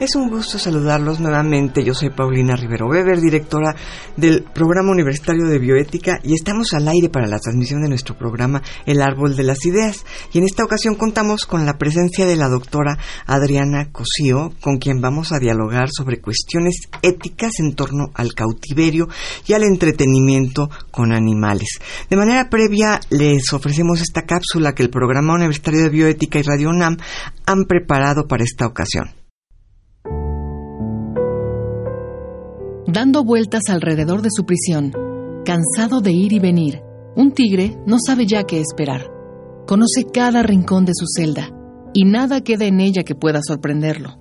Es un gusto saludarlos nuevamente. Yo soy Paulina Rivero Weber, directora del Programa Universitario de Bioética, y estamos al aire para la transmisión de nuestro programa El Árbol de las Ideas. Y en esta ocasión contamos con la presencia de la doctora Adriana Cosío, con quien vamos a dialogar sobre cuestiones éticas en torno al cautiverio y al entretenimiento con animales. De manera previa, les ofrecemos esta cápsula que el Programa Universitario de Bioética y Radio UNAM han preparado para esta ocasión. Dando vueltas alrededor de su prisión, cansado de ir y venir, un tigre no sabe ya qué esperar. Conoce cada rincón de su celda y nada queda en ella que pueda sorprenderlo.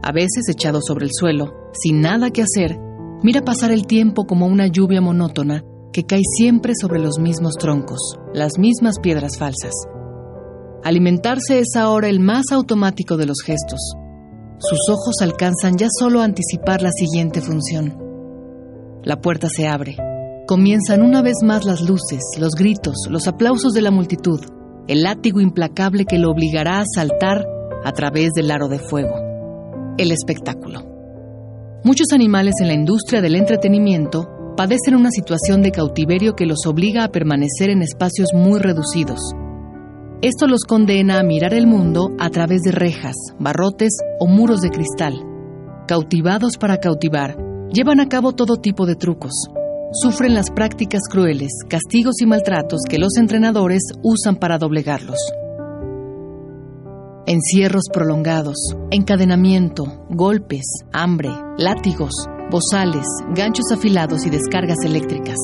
A veces, echado sobre el suelo, sin nada que hacer, mira pasar el tiempo como una lluvia monótona que cae siempre sobre los mismos troncos, las mismas piedras falsas. Alimentarse es ahora el más automático de los gestos sus ojos alcanzan ya solo a anticipar la siguiente función. La puerta se abre. Comienzan una vez más las luces, los gritos, los aplausos de la multitud, el látigo implacable que lo obligará a saltar a través del aro de fuego. El espectáculo. Muchos animales en la industria del entretenimiento padecen una situación de cautiverio que los obliga a permanecer en espacios muy reducidos, esto los condena a mirar el mundo a través de rejas, barrotes o muros de cristal. Cautivados para cautivar, llevan a cabo todo tipo de trucos. Sufren las prácticas crueles, castigos y maltratos que los entrenadores usan para doblegarlos. Encierros prolongados, encadenamiento, golpes, hambre, látigos, bozales, ganchos afilados y descargas eléctricas.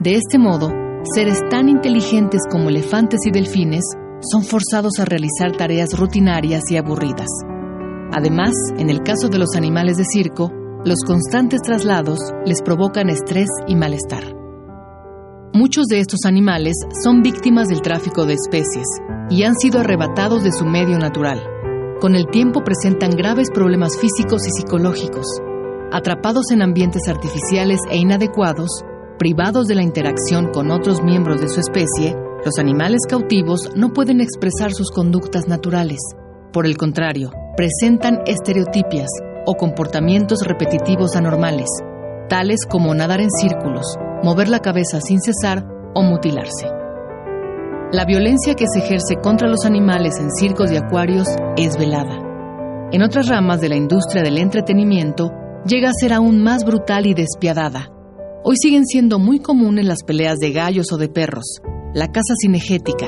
De este modo, Seres tan inteligentes como elefantes y delfines son forzados a realizar tareas rutinarias y aburridas. Además, en el caso de los animales de circo, los constantes traslados les provocan estrés y malestar. Muchos de estos animales son víctimas del tráfico de especies y han sido arrebatados de su medio natural. Con el tiempo presentan graves problemas físicos y psicológicos. Atrapados en ambientes artificiales e inadecuados, privados de la interacción con otros miembros de su especie, los animales cautivos no pueden expresar sus conductas naturales. Por el contrario, presentan estereotipias o comportamientos repetitivos anormales, tales como nadar en círculos, mover la cabeza sin cesar o mutilarse. La violencia que se ejerce contra los animales en circos y acuarios es velada. En otras ramas de la industria del entretenimiento, llega a ser aún más brutal y despiadada, Hoy siguen siendo muy comunes las peleas de gallos o de perros, la caza cinegética,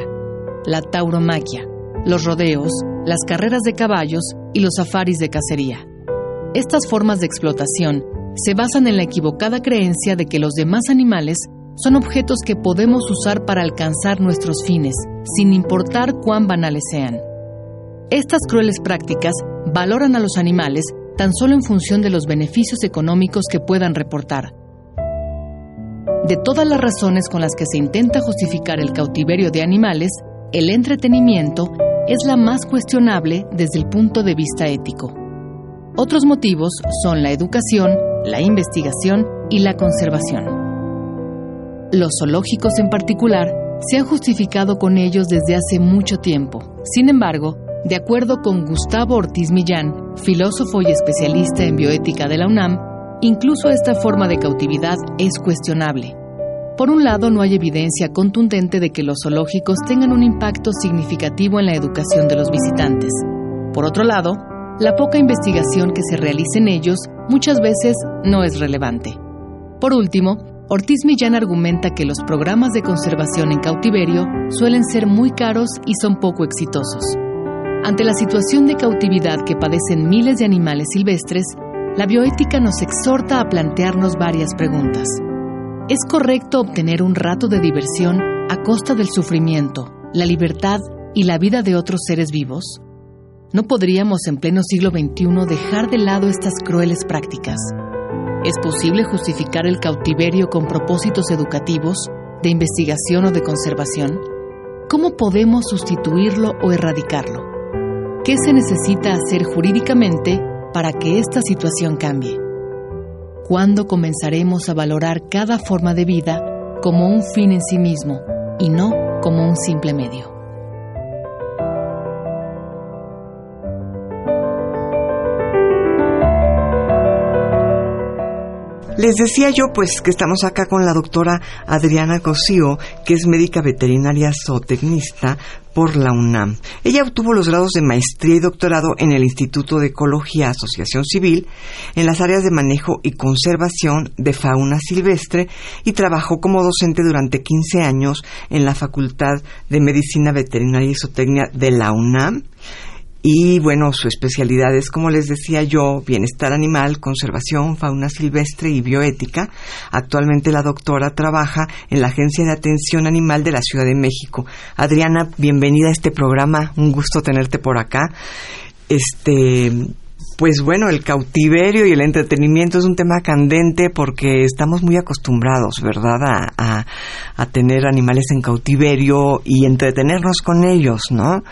la tauromaquia, los rodeos, las carreras de caballos y los safaris de cacería. Estas formas de explotación se basan en la equivocada creencia de que los demás animales son objetos que podemos usar para alcanzar nuestros fines, sin importar cuán banales sean. Estas crueles prácticas valoran a los animales tan solo en función de los beneficios económicos que puedan reportar, de todas las razones con las que se intenta justificar el cautiverio de animales, el entretenimiento es la más cuestionable desde el punto de vista ético. Otros motivos son la educación, la investigación y la conservación. Los zoológicos en particular se han justificado con ellos desde hace mucho tiempo. Sin embargo, de acuerdo con Gustavo Ortiz Millán, filósofo y especialista en bioética de la UNAM, Incluso esta forma de cautividad es cuestionable. Por un lado, no hay evidencia contundente de que los zoológicos tengan un impacto significativo en la educación de los visitantes. Por otro lado, la poca investigación que se realiza en ellos muchas veces no es relevante. Por último, Ortiz Millán argumenta que los programas de conservación en cautiverio suelen ser muy caros y son poco exitosos. Ante la situación de cautividad que padecen miles de animales silvestres, la bioética nos exhorta a plantearnos varias preguntas. ¿Es correcto obtener un rato de diversión a costa del sufrimiento, la libertad y la vida de otros seres vivos? ¿No podríamos en pleno siglo XXI dejar de lado estas crueles prácticas? ¿Es posible justificar el cautiverio con propósitos educativos, de investigación o de conservación? ¿Cómo podemos sustituirlo o erradicarlo? ¿Qué se necesita hacer jurídicamente para que esta situación cambie? ¿Cuándo comenzaremos a valorar cada forma de vida como un fin en sí mismo y no como un simple medio? Les decía yo pues que estamos acá con la doctora Adriana Cosío, que es médica veterinaria zootecnista por la UNAM. Ella obtuvo los grados de maestría y doctorado en el Instituto de Ecología Asociación Civil en las áreas de manejo y conservación de fauna silvestre y trabajó como docente durante 15 años en la Facultad de Medicina Veterinaria y Zootecnia de la UNAM y bueno, su especialidad es, como les decía yo, bienestar animal, conservación, fauna silvestre y bioética. Actualmente la doctora trabaja en la Agencia de Atención Animal de la Ciudad de México. Adriana, bienvenida a este programa. Un gusto tenerte por acá. Este, pues bueno, el cautiverio y el entretenimiento es un tema candente porque estamos muy acostumbrados, ¿verdad?, a, a, tener animales en cautiverio y entretenernos con ellos, ¿no?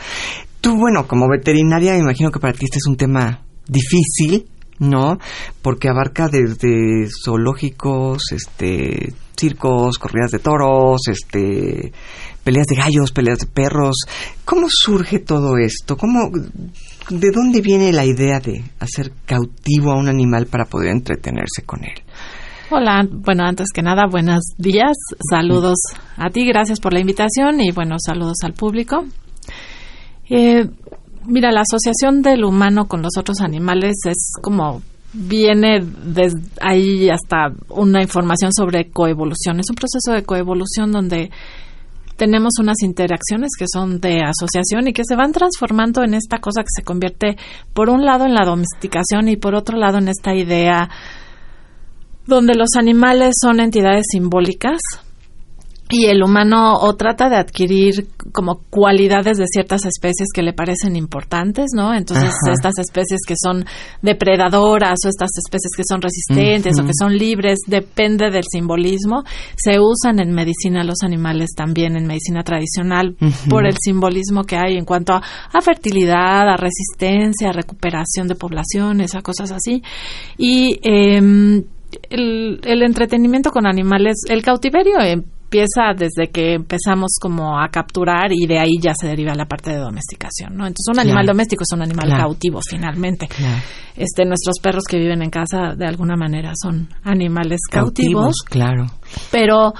Tú, bueno, como veterinaria, me imagino que para ti este es un tema difícil, ¿no? Porque abarca desde zoológicos, este, circos, corridas de toros, este, peleas de gallos, peleas de perros. ¿Cómo surge todo esto? ¿Cómo, de dónde viene la idea de hacer cautivo a un animal para poder entretenerse con él? Hola, bueno, antes que nada, buenos días, saludos a ti, gracias por la invitación y bueno, saludos al público. Eh, mira, la asociación del humano con los otros animales es como viene desde ahí hasta una información sobre coevolución. Es un proceso de coevolución donde tenemos unas interacciones que son de asociación y que se van transformando en esta cosa que se convierte, por un lado, en la domesticación y por otro lado, en esta idea donde los animales son entidades simbólicas y el humano o trata de adquirir como cualidades de ciertas especies que le parecen importantes, ¿no? Entonces, estas especies que son depredadoras o estas especies que son resistentes o que son libres, depende del simbolismo. Se usan en medicina los animales también, en medicina tradicional, por el simbolismo que hay en cuanto a, fertilidad, a resistencia, a recuperación de poblaciones, a cosas así. Y em, el, el entretenimiento con animales, el cautiverio empieza desde que empezamos como a capturar y de ahí ya se deriva la parte de domesticación, ¿no? Entonces un animal doméstico es un animal cautivo finalmente. Este nuestros perros que viven en casa de alguna manera son animales cautivos, claro. Pero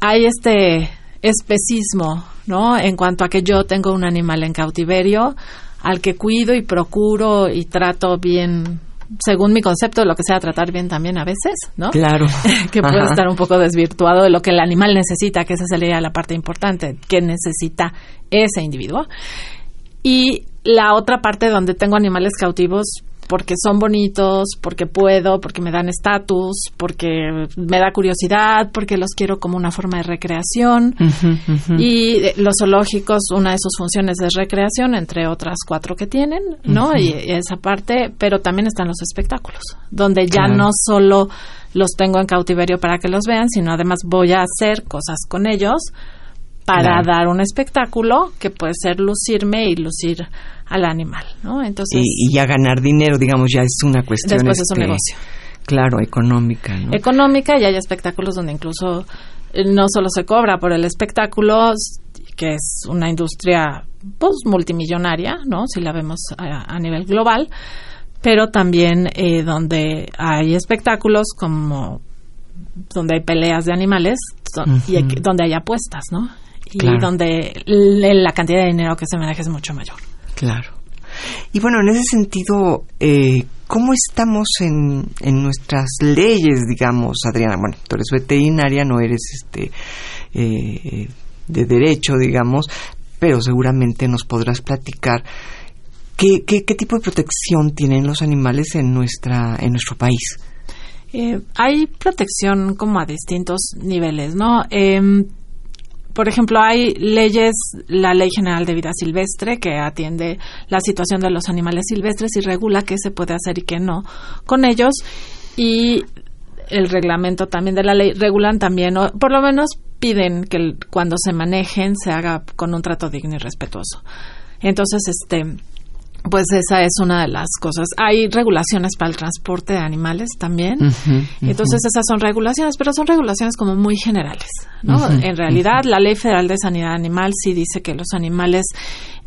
hay este especismo, ¿no? En cuanto a que yo tengo un animal en cautiverio al que cuido y procuro y trato bien según mi concepto, lo que sea tratar bien también a veces, ¿no? Claro. que puede estar un poco desvirtuado de lo que el animal necesita, que esa sería la parte importante, que necesita ese individuo. Y la otra parte donde tengo animales cautivos, porque son bonitos, porque puedo, porque me dan estatus, porque me da curiosidad, porque los quiero como una forma de recreación. Y los zoológicos, una de sus funciones es recreación, entre otras cuatro que tienen, ¿no? Y esa parte, pero también están los espectáculos, donde ya no solo los tengo en cautiverio para que los vean, sino además voy a hacer cosas con ellos para dar un espectáculo que puede ser lucirme y lucir al animal, ¿no? Entonces y, ya ganar dinero, digamos, ya es una cuestión. Después es un este, negocio. Claro, económica, ¿no? Económica y hay espectáculos donde incluso eh, no solo se cobra por el espectáculo, que es una industria pues multimillonaria, ¿no? Si la vemos a, nivel global, pero también eh, donde hay espectáculos como donde hay peleas de animales y donde hay apuestas, ¿no? Y donde la cantidad de dinero que se maneja es mucho mayor. Claro. Y bueno, en ese sentido, eh, ¿cómo estamos en, en nuestras leyes, digamos, Adriana? Bueno, tú eres veterinaria, no eres este eh, de derecho, digamos, pero seguramente nos podrás platicar qué, qué, qué tipo de protección tienen los animales en nuestra en nuestro país. Eh, hay protección como a distintos niveles, ¿no? Por ejemplo, hay leyes, la Ley General de Vida Silvestre, que atiende la situación de los animales silvestres y regula qué se puede hacer y qué no con ellos. Y el reglamento también de la ley regulan también, o por lo menos piden que cuando se manejen se haga con un trato digno y respetuoso. Entonces, este, pues esa es una de las cosas. Hay regulaciones para el transporte de animales también. Entonces esas son regulaciones, pero son regulaciones como muy generales, ¿no? en realidad la Ley Federal de Sanidad Animal sí dice que los animales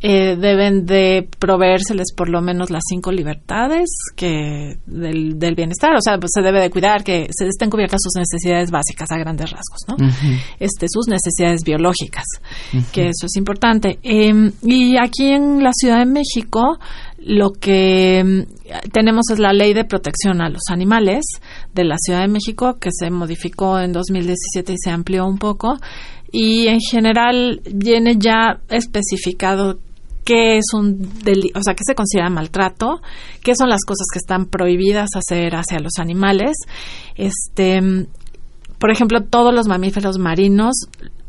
eh, deben de proveérseles por lo menos las cinco libertades que del, bienestar, o sea, pues se debe de cuidar que se estén cubiertas sus necesidades básicas a grandes rasgos, ¿no? Este, sus necesidades biológicas, que eso es importante. Em, y aquí en la Ciudad de México lo que em, tenemos es la ley de protección a los animales de la Ciudad de México que se modificó en 2017 y se amplió un poco y en general viene ya especificado qué es un delito, o sea, qué se considera maltrato, qué son las cosas que están prohibidas hacer hacia los animales. Este, por ejemplo, todos los mamíferos marinos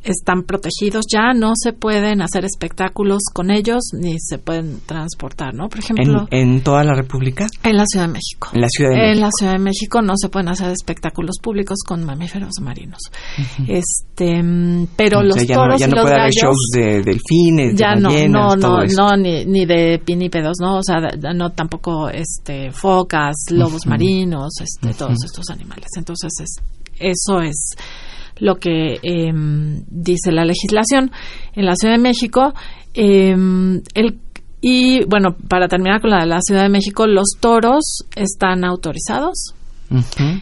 están protegidos ya, no se pueden hacer espectáculos con ellos ni se pueden transportar, ¿no? Por ejemplo. ¿En, toda la República? En la Ciudad de México. En la Ciudad de México. En la Ciudad de México no se pueden hacer espectáculos públicos con mamíferos marinos. Este, pero los ya toros no, ya y no los puede haber shows de delfines, ya de no, ballenas, no, todo no, eso. no, ni, ni de pinípedos, ¿no? O sea, no tampoco este focas, lobos marinos, este, todos estos animales. Entonces es, eso es lo que em, dice la legislación en la Ciudad de México. em, el, y bueno, para terminar con la de la Ciudad de México, los toros están autorizados.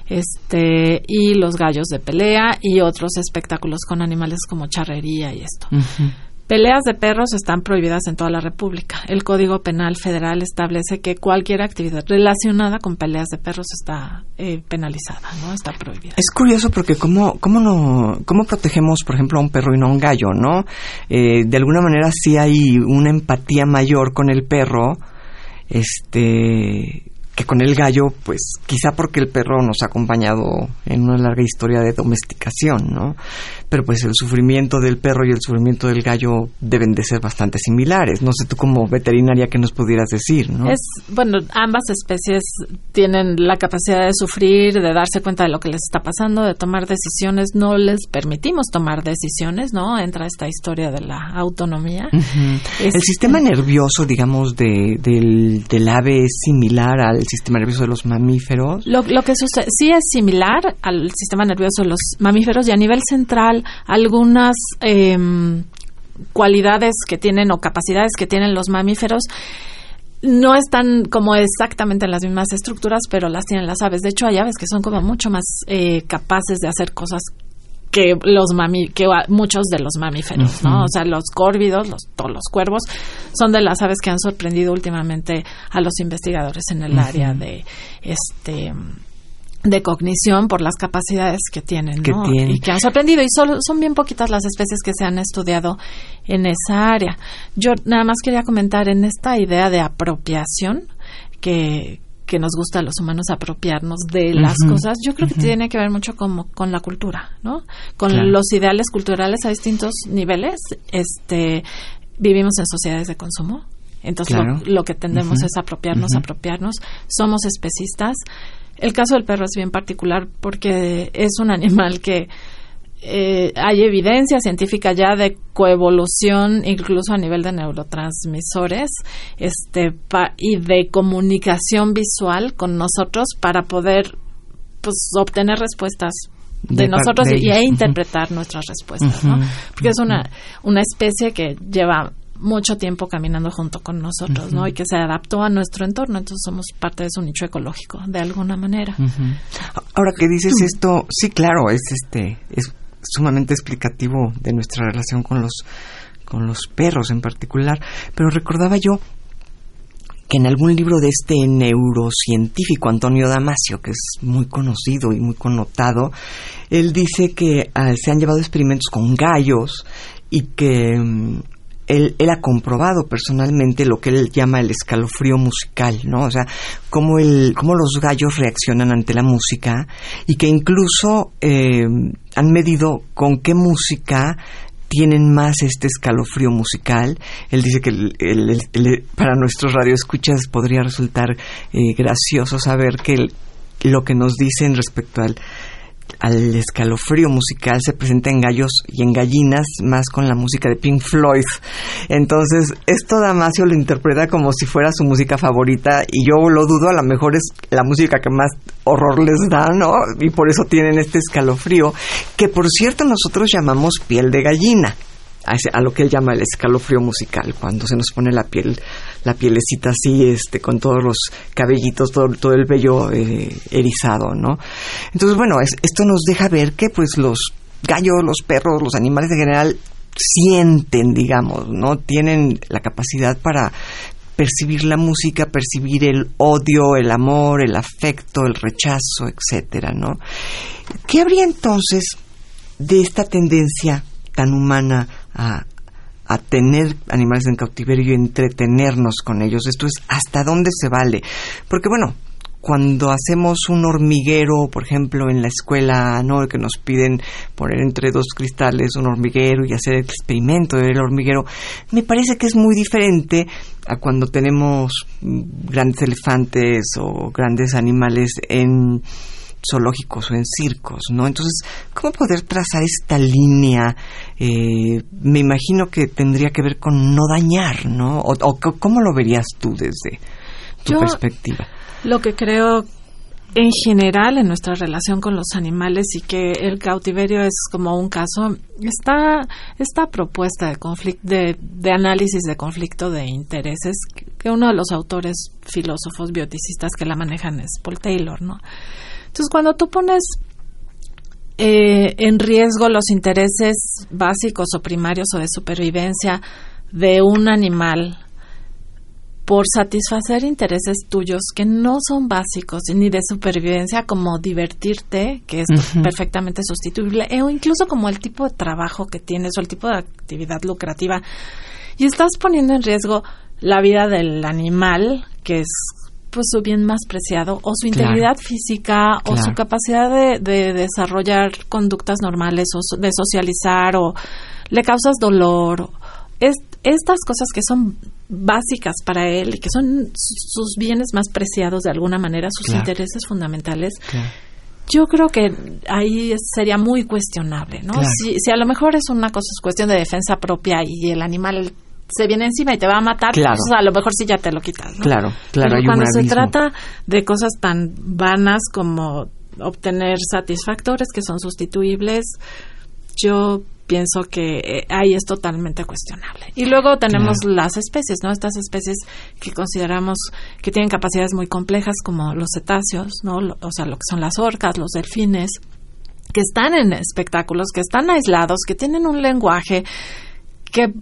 Este, y los gallos de pelea y otros espectáculos con animales como charrería y esto. Peleas de perros están prohibidas en toda la República. El Código Penal Federal establece que cualquier actividad relacionada con peleas de perros está eh, penalizada, ¿no? Está prohibida. Es curioso porque cómo, cómo, no, cómo protegemos, por ejemplo, a un perro y no a un gallo, ¿no? Eh, de alguna manera sí hay una empatía mayor con el perro, este que con el gallo, pues quizá porque el perro nos ha acompañado en una larga historia de domesticación, ¿no? Pero pues el sufrimiento del perro y el sufrimiento del gallo deben de ser bastante similares. No sé tú como veterinaria qué nos pudieras decir, ¿no? Es, bueno, ambas especies tienen la capacidad de sufrir, de darse cuenta de lo que les está pasando, de tomar decisiones. No les permitimos tomar decisiones, ¿no? Entra esta historia de la autonomía. Es- El sistema nervioso, digamos, de, del, del ave es similar al sistema nervioso de los mamíferos. Lo, lo que sucede, sí es similar al sistema nervioso de los mamíferos y a nivel central algunas em, cualidades que tienen o capacidades que tienen los mamíferos no están como exactamente en las mismas estructuras, pero las tienen las aves. De hecho, hay aves que son como mucho más eh, capaces de hacer cosas que los mami que muchos de los mamíferos, ¿no? O sea, los córvidos, los todos los cuervos son de las aves que han sorprendido últimamente a los investigadores en el área de este de cognición por las capacidades que tienen, Que ¿no? tienen. Y que han sorprendido y solo son bien poquitas las especies que se han estudiado en esa área. Yo nada más quería comentar en esta idea de apropiación que que nos gusta a los humanos apropiarnos de las cosas, yo creo que tiene que ver mucho como con la cultura, ¿no? Con Claro. los ideales culturales a distintos niveles. Este, vivimos en sociedades de consumo. Entonces Claro. lo, lo que tendemos es apropiarnos, apropiarnos. Somos especistas. El caso del perro es bien particular porque es un animal que eh, hay evidencia científica ya de coevolución, incluso a nivel de neurotransmisores, este, pa- y de comunicación visual con nosotros para poder, pues, obtener respuestas de, nosotros de y, e interpretar nuestras respuestas, Porque es una, una especie que lleva mucho tiempo caminando junto con nosotros, ¿no? Y que se adaptó a nuestro entorno, entonces somos parte de su nicho ecológico, de alguna manera. Ahora que dices esto, sí, claro, es este es sumamente explicativo de nuestra relación con los con los perros en particular, pero recordaba yo que en algún libro de este neurocientífico Antonio Damasio, que es muy conocido y muy connotado, él dice que ah, se han llevado experimentos con gallos y que mm, él, él ha comprobado personalmente lo que él llama el escalofrío musical, ¿no? O sea, cómo, el, cómo los gallos reaccionan ante la música y que incluso eh, han medido con qué música tienen más este escalofrío musical. Él dice que para nuestros radioescuchas podría resultar eh, gracioso saber que lo que nos dicen respecto al al escalofrío musical se presenta en gallos y en gallinas, más con la música de Pink Floyd. Entonces, esto Damasio lo interpreta como si fuera su música favorita y yo lo dudo, a lo mejor es la música que más horror les da, ¿no? Y por eso tienen este escalofrío, que por cierto nosotros llamamos piel de gallina a, lo que él llama el escalofrío musical, cuando se nos pone la piel, la pielecita así, este, con todos los cabellitos, todo, todo el vello eh, erizado, ¿no? Entonces, bueno, esto nos deja ver que, pues, los gallos, los perros, los animales en general sienten, digamos, ¿no? Tienen la capacidad para percibir la música, percibir el odio, el amor, el afecto, el rechazo, etcétera, ¿no? ¿Qué habría entonces de esta tendencia tan humana a, tener animales en cautiverio y entretenernos con ellos. Esto es hasta dónde se vale. Porque bueno, cuando hacemos un hormiguero, por ejemplo, en la escuela, ¿no? Que nos piden poner entre dos cristales un hormiguero y hacer el experimento del hormiguero, me parece que es muy diferente a cuando tenemos grandes elefantes o grandes animales en zoológicos o en circos, ¿no? Entonces, ¿cómo poder trazar esta línea? Eh, me imagino que tendría que ver con no dañar, ¿no? O, ¿Cómo lo verías tú desde tu perspectiva? Lo que creo en general en nuestra relación con los animales y que el cautiverio es como un caso, está esta propuesta de, conflicto, de, de análisis de conflicto de intereses que uno de los autores filósofos bioticistas que la manejan es Paul Taylor, ¿no? Entonces, cuando tú pones eh, en riesgo los intereses básicos o primarios o de supervivencia de un animal por satisfacer intereses tuyos que no son básicos ni de supervivencia como divertirte, que es perfectamente sustituible, o incluso como el tipo de trabajo que tienes o el tipo de actividad lucrativa, y estás poniendo en riesgo la vida del animal, que es pues su bien más preciado o su integridad física o su capacidad de, desarrollar conductas normales o de socializar o le causas dolor. Es, estas cosas que son básicas para él y que son sus bienes más preciados de alguna manera, sus intereses fundamentales. Yo creo que ahí sería muy cuestionable, ¿no? Si, si a lo mejor es una cosa, es cuestión de defensa propia y el animal se viene encima y te va a matar, pues, claro. a lo mejor sí ya te lo quitas. Claro, claro. Pero cuando se trata de cosas tan vanas como obtener satisfactores que son sustituibles, yo pienso que eh, ahí es totalmente cuestionable. Y luego tenemos las especies, ¿no? Estas especies que consideramos que tienen capacidades muy complejas como los cetáceos, ¿no? O sea, lo que son las orcas, los delfines, que están en espectáculos, que están aislados, que tienen un lenguaje que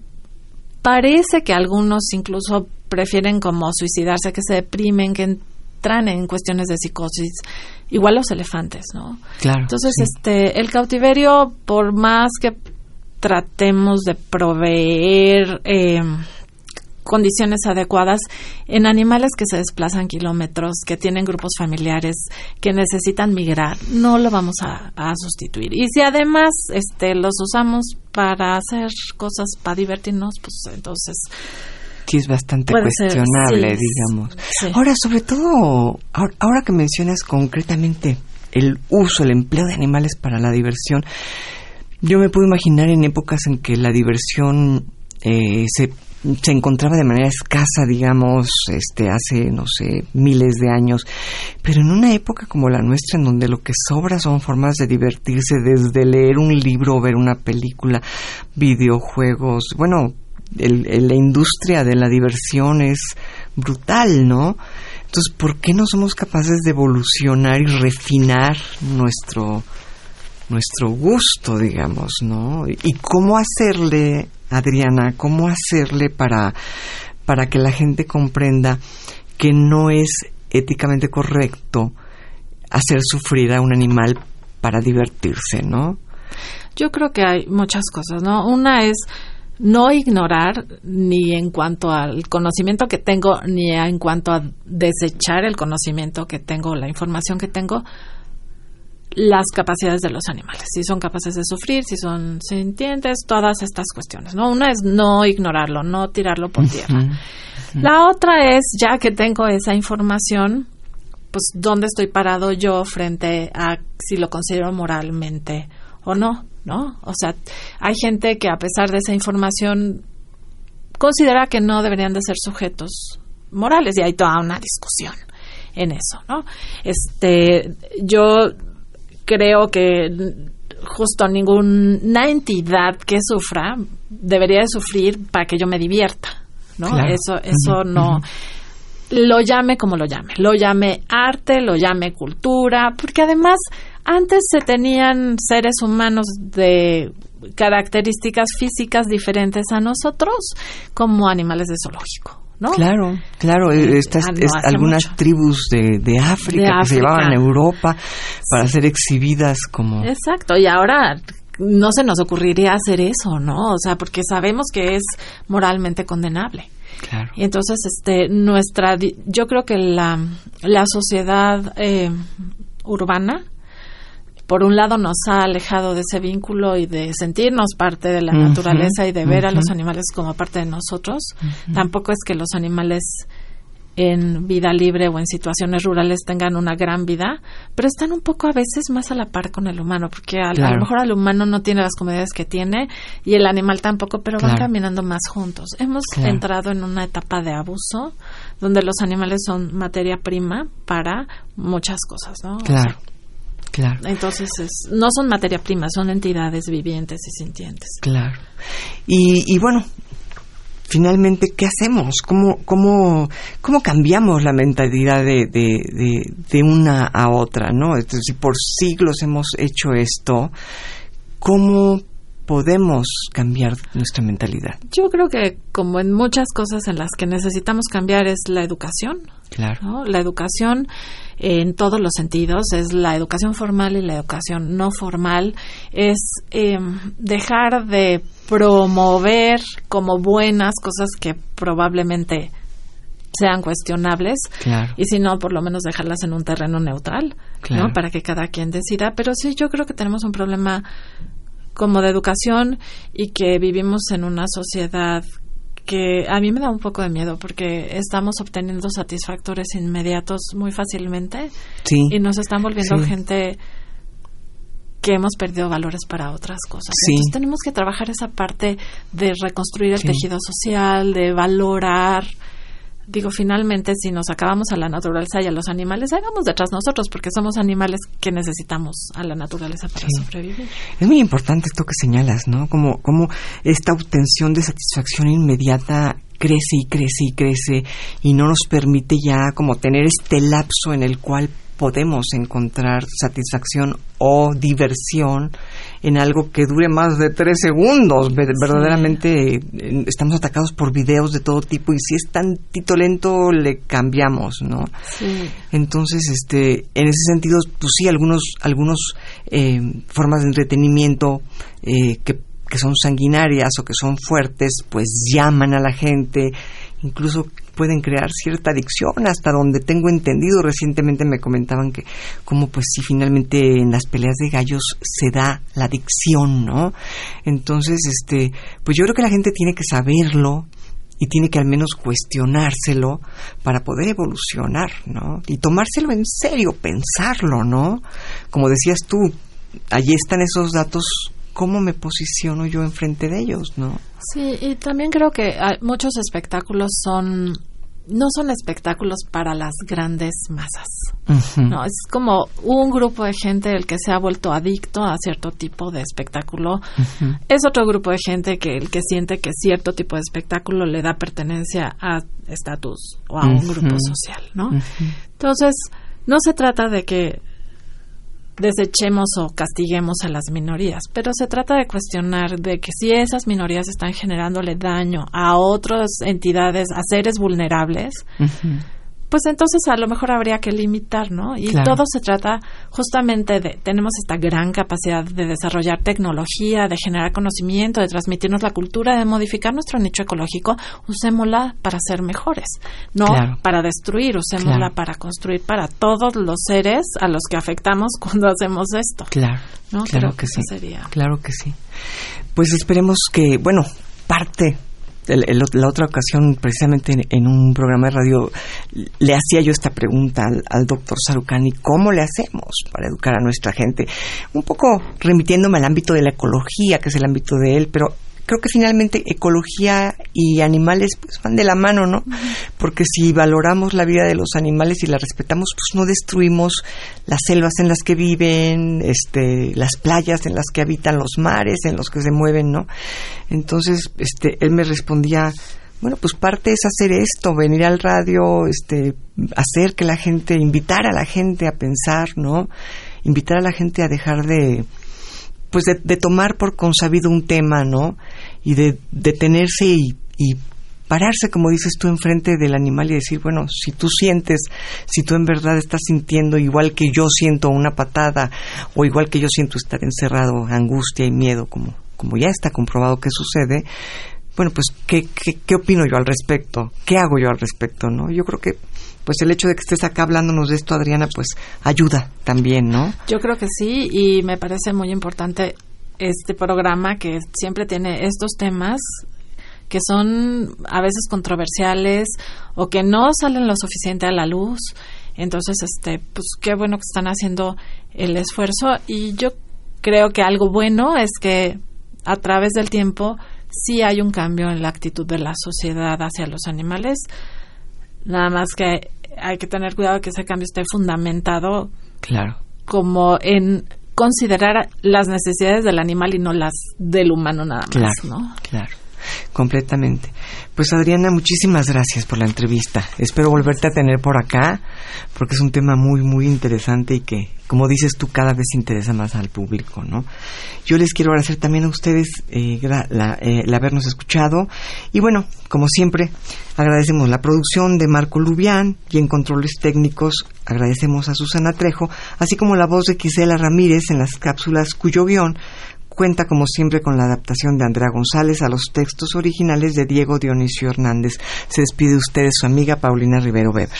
Parece que algunos incluso prefieren como suicidarse, que se deprimen, que entran en cuestiones de psicosis, igual los elefantes, ¿no? Claro. Entonces, este, el cautiverio, por más que tratemos de proveer eh, condiciones adecuadas en animales que se desplazan kilómetros, que tienen grupos familiares, que necesitan migrar, no lo vamos a, sustituir. Y si además este, los usamos para hacer cosas, para divertirnos, pues entonces... Sí, es bastante cuestionable, digamos. Ahora, sobre todo, ahora que mencionas concretamente el uso, el empleo de animales para la diversión, yo me puedo imaginar en épocas en que la diversión eh, se se encontraba de manera escasa, digamos, este, hace, no sé, miles de años, pero en una época como la nuestra, en donde lo que sobra son formas de divertirse, desde leer un libro, ver una película, videojuegos, bueno, el, la industria de la diversión es brutal, ¿no? Entonces, ¿por qué no somos capaces de evolucionar y refinar nuestro nuestro gusto, digamos, ¿no? Y cómo hacerle Adriana, cómo hacerle para, para que la gente comprenda que no es éticamente correcto hacer sufrir a un animal para divertirse, ¿no? Yo creo que hay muchas cosas, ¿no? Una es no ignorar ni en cuanto al conocimiento que tengo, ni en cuanto a desechar el conocimiento que tengo, la información que tengo, las capacidades de los animales, si son capaces de sufrir, si son sintientes, todas estas cuestiones, ¿no? Una es no ignorarlo, no tirarlo por tierra. La otra es, ya que tengo esa información, pues dónde estoy parado yo frente a si lo considero moralmente o no, ¿no? O sea, hay gente que a pesar de esa información considera que no deberían de ser sujetos morales y hay toda una discusión en eso, ¿no? Este, yo creo que justo ninguna entidad que sufra debería de sufrir para que yo me divierta, ¿no? Eso, eso no. Lo llame como lo llame, lo llame arte, lo llame cultura, porque además antes se tenían seres humanos de características físicas diferentes a nosotros como animales de zoológico. Claro, claro. Eh, estas, ah, algunas tribus de, África que se llevaban a Europa para ser exhibidas como. Exacto, y ahora no se nos ocurriría hacer eso, ¿no? O sea, porque sabemos que es moralmente condenable. Claro. Y entonces, este, nuestra, yo creo que la, la sociedad eh, urbana por un lado nos ha alejado de ese vínculo y de sentirnos parte de la naturaleza y de ver a los animales como parte de nosotros. Tampoco es que los animales en vida libre o en situaciones rurales tengan una gran vida, pero están un poco a veces más a la par con el humano, porque a, lo mejor el humano no tiene las comodidades que tiene y el animal tampoco, pero van caminando más juntos. Hemos entrado en una etapa de abuso donde los animales son materia prima para muchas cosas, ¿no? Claro. Claro. Entonces, no son materia prima, son entidades vivientes y sintientes. Claro. Y, bueno, finalmente, ¿qué hacemos? ¿Cómo, cómo, cómo cambiamos la mentalidad de, de, de, una a otra? ¿no? si por siglos hemos hecho esto, ¿cómo podemos cambiar nuestra mentalidad? Yo creo que como en muchas cosas en las que necesitamos cambiar es la educación. Claro. La educación en todos los sentidos, es la educación formal y la educación no formal, es eh, dejar de promover como buenas cosas que probablemente sean cuestionables y si no por lo menos dejarlas en un terreno neutral ¿no? para que cada quien decida pero sí yo creo que tenemos un problema como de educación y que vivimos en una sociedad que a mí me da un poco de miedo porque estamos obteniendo satisfactores inmediatos muy fácilmente y nos están volviendo gente que hemos perdido valores para otras cosas. Entonces tenemos que trabajar esa parte de reconstruir el tejido social, de valorar digo, finalmente, si nos acabamos a la naturaleza y a los animales, ahí vamos detrás nosotros, porque somos animales que necesitamos a la naturaleza para sobrevivir. Es muy importante esto que señalas, ¿no? Como, como esta obtención de satisfacción inmediata crece y crece y crece y no nos permite ya como tener este lapso en el cual podemos encontrar satisfacción o diversión en algo que dure más de tres segundos. Verdaderamente estamos atacados por videos de todo tipo y si es tantito lento le cambiamos, ¿no? Entonces, este, en ese sentido, pues sí, algunos, algunos eh, formas de entretenimiento eh, que que son sanguinarias o que son fuertes, pues llaman a la gente, incluso pueden crear cierta adicción, hasta donde tengo entendido. Recientemente me comentaban que, como pues si finalmente en las peleas de gallos se da la adicción, ¿no? Entonces, este, pues yo creo que la gente tiene que saberlo y tiene que al menos cuestionárselo para poder evolucionar, ¿no? Y tomárselo en serio, pensarlo, ¿no? Como decías tú, allí están esos datos cómo me posiciono yo enfrente de ellos, ¿no? Sí, y también creo que muchos espectáculos son no son espectáculos para las grandes masas. No, es como un grupo de gente el que se ha vuelto adicto a cierto tipo de espectáculo. Es otro grupo de gente que el que siente que cierto tipo de espectáculo le da pertenencia a estatus o a un grupo social, ¿no? Entonces, no se trata de que desechemos o castiguemos a las minorías, pero se trata de cuestionar de que si esas minorías están generándole daño a otras entidades, a seres vulnerables, pues entonces a lo mejor habría que limitar, ¿no? Y todo se trata justamente de, tenemos esta gran capacidad de desarrollar tecnología, de generar conocimiento, de transmitirnos la cultura, de modificar nuestro nicho ecológico, usémosla para ser mejores, no para destruir, usémosla para construir para todos los seres a los que afectamos cuando hacemos esto. Claro, claro que, sí. Claro que sí. Pues esperemos que, bueno, parte la otra ocasión, precisamente en, un programa de radio, le hacía yo esta pregunta al, doctor Sarucani, ¿cómo le hacemos para educar a nuestra gente? Un poco remitiéndome al ámbito de la ecología, que es el ámbito de él, pero creo que finalmente ecología y animales pues van de la mano, ¿no? Porque si valoramos la vida de los animales y la respetamos, pues no destruimos las selvas en las que viven, este, las playas en las que habitan, los mares en los que se mueven, ¿no? Entonces, este, él me respondía, bueno, pues parte es hacer esto, venir al radio, este, hacer que la gente, invitar a la gente a pensar, ¿no? Invitar a la gente a dejar de pues de, tomar por consabido un tema, ¿no? Y de detenerse y, y pararse, como dices tú, enfrente del animal y decir, bueno, si tú sientes, si tú en verdad estás sintiendo igual que yo siento una patada o igual que yo siento estar encerrado, angustia y miedo, como, como ya está comprobado que sucede, bueno, pues, ¿qué, qué, qué opino yo al respecto? ¿Qué hago yo al respecto? ¿No? Yo creo que pues el hecho de que estés acá hablándonos de esto, Adriana, pues ayuda también, ¿no? Yo creo que sí, y me parece muy importante este programa que siempre tiene estos temas que son a veces controversiales o que no salen lo suficiente a la luz. Entonces, este, pues qué bueno que están haciendo el esfuerzo y yo creo que algo bueno es que a través del tiempo sí hay un cambio en la actitud de la sociedad hacia los animales Nada más que hay que tener cuidado que ese cambio esté fundamentado. Claro. Como en considerar las necesidades del animal y no las del humano nada más, ¿no? Claro completamente. Pues Adriana, muchísimas gracias por la entrevista. Espero volverte a tener por acá porque es un tema muy, muy interesante y que, como dices tú, cada vez interesa más al público, ¿no? Yo les quiero agradecer también a ustedes eh, eh, el habernos escuchado y bueno, como siempre, agradecemos la producción de Marco Lubián y en controles técnicos agradecemos a Susana Trejo, así como la voz de Gisela Ramírez en las cápsulas cuyo guion cuenta como siempre con la adaptación de Andrea González a los textos originales de Diego Dionisio Hernández. Se despide usted de su amiga Paulina Rivero Weber.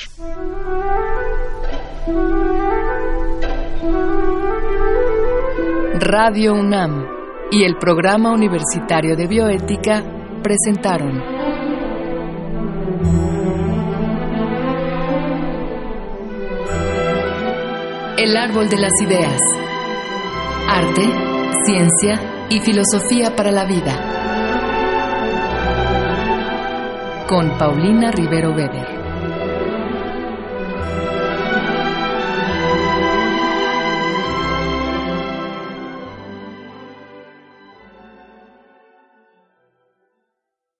Radio UNAM y el Programa Universitario de Bioética presentaron El Árbol de las Ideas. Arte Ciencia y Filosofía para la Vida. Con Paulina Rivero Weber.